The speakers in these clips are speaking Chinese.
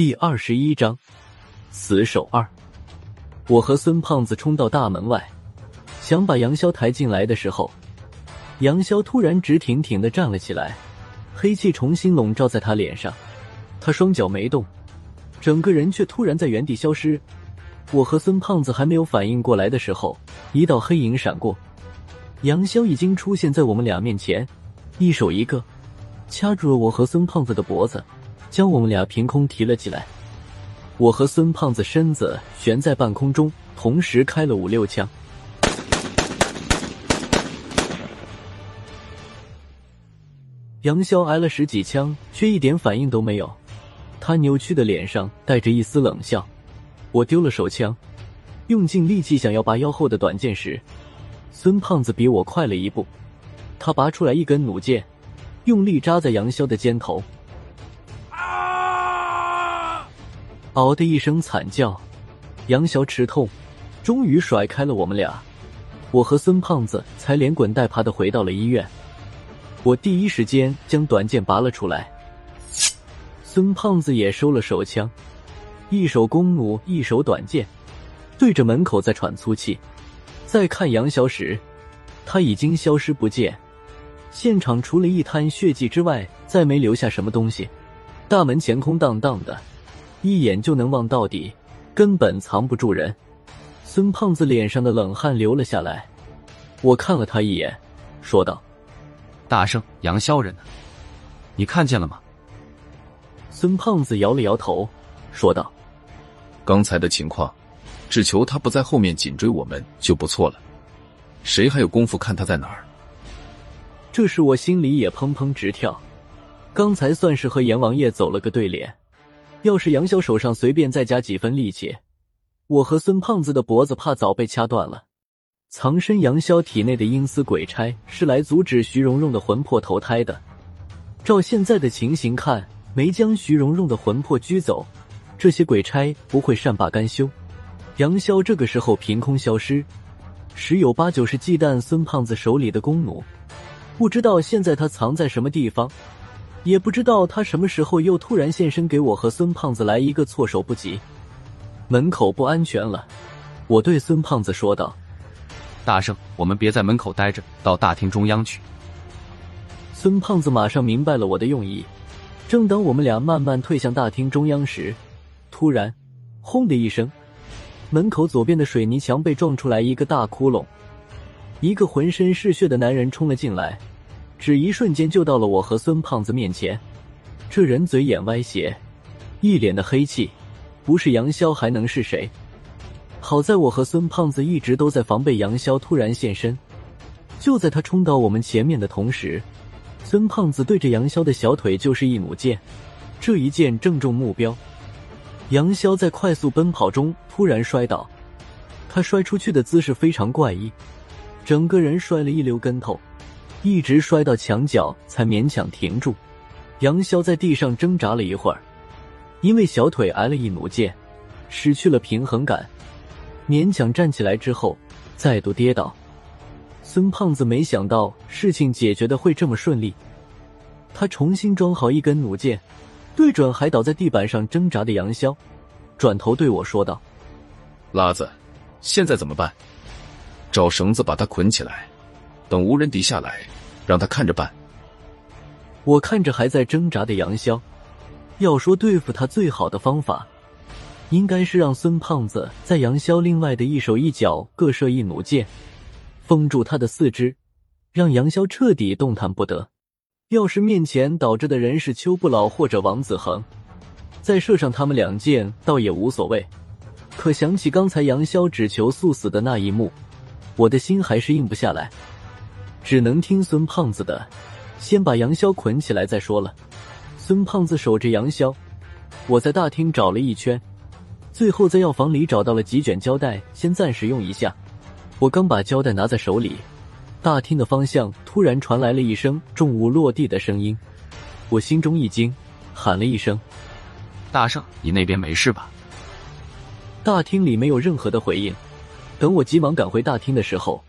第二十一章死守二。我和孙胖子冲到大门外，想把杨潇抬进来的时候，杨潇突然直挺挺的站了起来，黑气重新笼罩在他脸上，他双脚没动，整个人却突然在原地消失。我和孙胖子还没有反应过来的时候，一道黑影闪过，杨潇已经出现在我们俩面前，一手一个掐住了我和孙胖子的脖子。将我们俩凭空提了起来，我和孙胖子身子悬在半空中，同时开了五六枪。杨潇挨了十几枪，却一点反应都没有，他扭曲的脸上带着一丝冷笑。我丢了手枪，用尽力气想要拔腰后的短剑时，孙胖子比我快了一步，他拔出来一根弩箭，用力扎在杨潇的肩头。嗷的一声惨叫，杨潇吃痛，终于甩开了我们俩。我和孙胖子才连滚带爬的回到了医院。我第一时间将短剑拔了出来，孙胖子也收了手枪，一手弓弩，一手短剑，对着门口在喘粗气。再看杨潇时，他已经消失不见，现场除了一滩血迹之外，再没留下什么东西。大门前空荡荡的。一眼就能望到底，根本藏不住人。孙胖子脸上的冷汗流了下来，我看了他一眼，说道：“大圣，杨潇人呢？你看见了吗？”孙胖子摇了摇头，说道：“刚才的情况，只求他不在后面紧追我们就不错了。谁还有功夫看他在哪儿？”这时我心里也砰砰直跳，刚才算是和阎王爷走了个对联。要是杨潇手上随便再加几分力气，我和孙胖子的脖子怕早被掐断了。藏身杨潇体内的阴司鬼差是来阻止徐蓉蓉的魂魄投胎的。照现在的情形看，没将徐蓉蓉的魂魄拘走，这些鬼差不会善罢甘休。杨潇这个时候凭空消失，十有八九是忌惮孙胖子手里的弓弩，不知道现在他藏在什么地方。也不知道他什么时候又突然现身，给我和孙胖子来一个措手不及。门口不安全了，我对孙胖子说道：“大圣，我们别在门口待着，到大厅中央去。”孙胖子马上明白了我的用意。正当我们俩慢慢退向大厅中央时，突然，轰的一声，门口左边的水泥墙被撞出来一个大窟窿，一个浑身是血的男人冲了进来。只一瞬间就到了我和孙胖子面前，这人嘴眼歪斜，一脸的黑气，不是杨潇还能是谁？好在我和孙胖子一直都在防备杨潇突然现身。就在他冲到我们前面的同时，孙胖子对着杨潇的小腿就是一弩箭，这一箭正中目标。杨潇在快速奔跑中突然摔倒，他摔出去的姿势非常怪异，整个人摔了一溜跟头。一直摔到墙角才勉强停住。杨潇在地上挣扎了一会儿，因为小腿挨了一弩箭，失去了平衡感，勉强站起来之后再度跌倒。孙胖子没想到事情解决的会这么顺利，他重新装好一根弩箭，对准还倒在地板上挣扎的杨潇，转头对我说道：“拉子，现在怎么办？找绳子把他捆起来。”等无人敌下来，让他看着办。我看着还在挣扎的杨潇，要说对付他最好的方法，应该是让孙胖子在杨潇另外的一手一脚各射一弩箭，封住他的四肢，让杨潇彻底动弹不得。要是面前倒着的人是邱不老或者王子恒，再射上他们两箭倒也无所谓。可想起刚才杨潇只求速死的那一幕，我的心还是硬不下来。只能听孙胖子的，先把杨潇捆起来再说了。孙胖子守着杨潇，我在大厅找了一圈，最后在药房里找到了几卷胶带，先暂时用一下。我刚把胶带拿在手里，大厅的方向突然传来了一声重物落地的声音，我心中一惊，喊了一声：“大圣，你那边没事吧？”大厅里没有任何的回应。等我急忙赶回大厅的时候。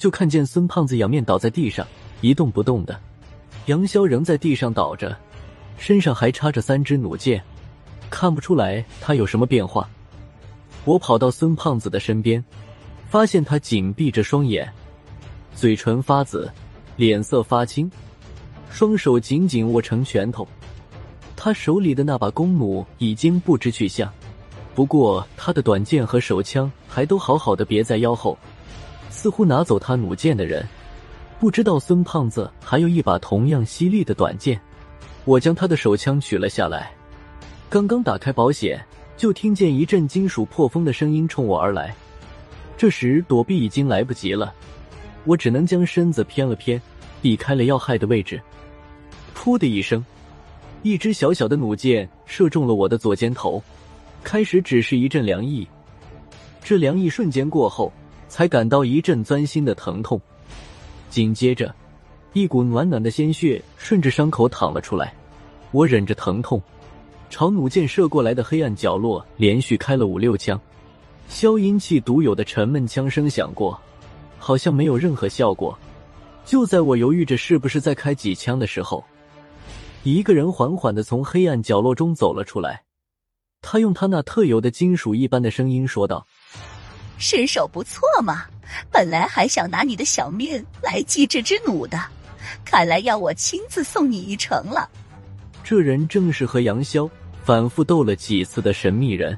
就看见孙胖子仰面倒在地上，一动不动的。杨潇仍在地上倒着，身上还插着三支弩箭。看不出来他有什么变化。我跑到孙胖子的身边，发现他紧闭着双眼，嘴唇发紫，脸色发青，双手紧紧握成拳头。他手里的那把弓弩已经不知去向，不过他的短剑和手枪还都好好的别在腰后。似乎拿走他弩箭的人，不知道孙胖子还有一把同样犀利的短剑。我将他的手枪取了下来，刚刚打开保险。就听见一阵金属破风的声音冲我而来，这时躲避已经来不及了，我只能将身子偏了偏，避开了要害的位置。噗的一声，一支小小的弩箭射中了我的左肩头，开始只是一阵凉意，这凉意瞬间过后，才感到一阵钻心的疼痛，紧接着，一股暖暖的鲜血顺着伤口淌了出来，我忍着疼痛。朝弩箭射过来的黑暗角落连续开了五六枪，消音器独有的沉闷枪声响过，好像没有任何效果。就在我犹豫着是不是再开几枪的时候，一个人缓缓的从黑暗角落中走了出来。他用他那特有的金属一般的声音说道：“身手不错嘛，本来还想拿你的小命来祭这支弩的，看来要我亲自送你一程了。”这人正是和杨潇。反复斗了几次的神秘人，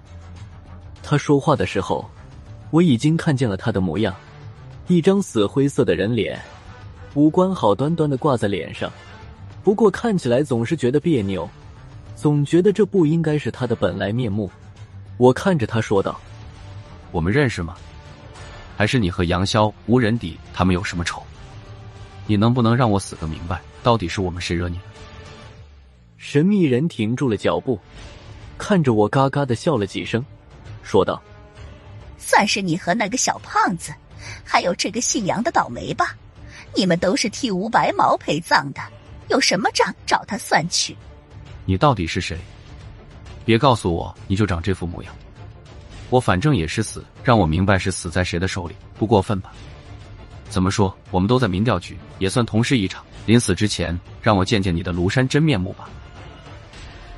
他说话的时候，我已经看见了他的模样，一张死灰色的人脸，五官好端端的挂在脸上，不过看起来总是觉得别扭，总觉得这不应该是他的本来面目。我看着他说道：“我们认识吗？还是你和杨潇、无人敌他们有什么仇？你能不能让我死个明白？到底是我们谁惹你了？”神秘人停住了脚步，看着我，嘎嘎的笑了几声，说道：“算是你和那个小胖子，还有这个姓杨的倒霉吧。你们都是替吴白毛陪葬的，有什么账找他算去。你到底是谁？别告诉我你就长这副模样。我反正也是死，让我明白是死在谁的手里，不过分吧？怎么说，我们都在民调局，也算同事一场。临死之前，让我见见你的庐山真面目吧。”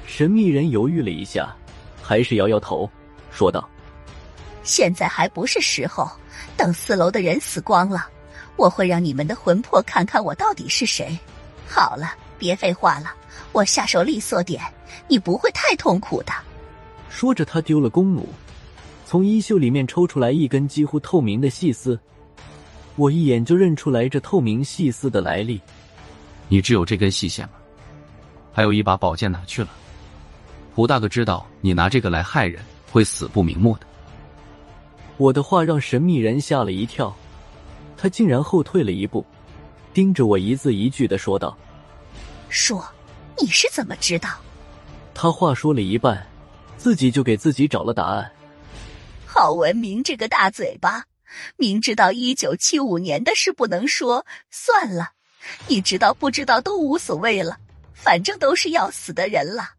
神秘人犹豫了一下，还是摇摇头，说道：“现在还不是时候，等四楼的人死光了，我会让你们的魂魄看看我到底是谁。好了，别废话了，我下手利索点，你不会太痛苦的。”说着，他丢了弓弩，从衣袖里面抽出来一根几乎透明的细丝，我一眼就认出来这透明细丝的来历。你只有这根细线吗？还有一把宝剑哪去了？胡大哥知道你拿这个来害人，会死不瞑目的。我的话让神秘人吓了一跳，他竟然后退了一步，盯着我一字一句的说道：“说，你是怎么知道？”他话说了一半，自己就给自己找了答案。郝文明这个大嘴巴，明知道一九七五年的事不能说，算了，你知道不知道都无所谓了，反正都是要死的人了。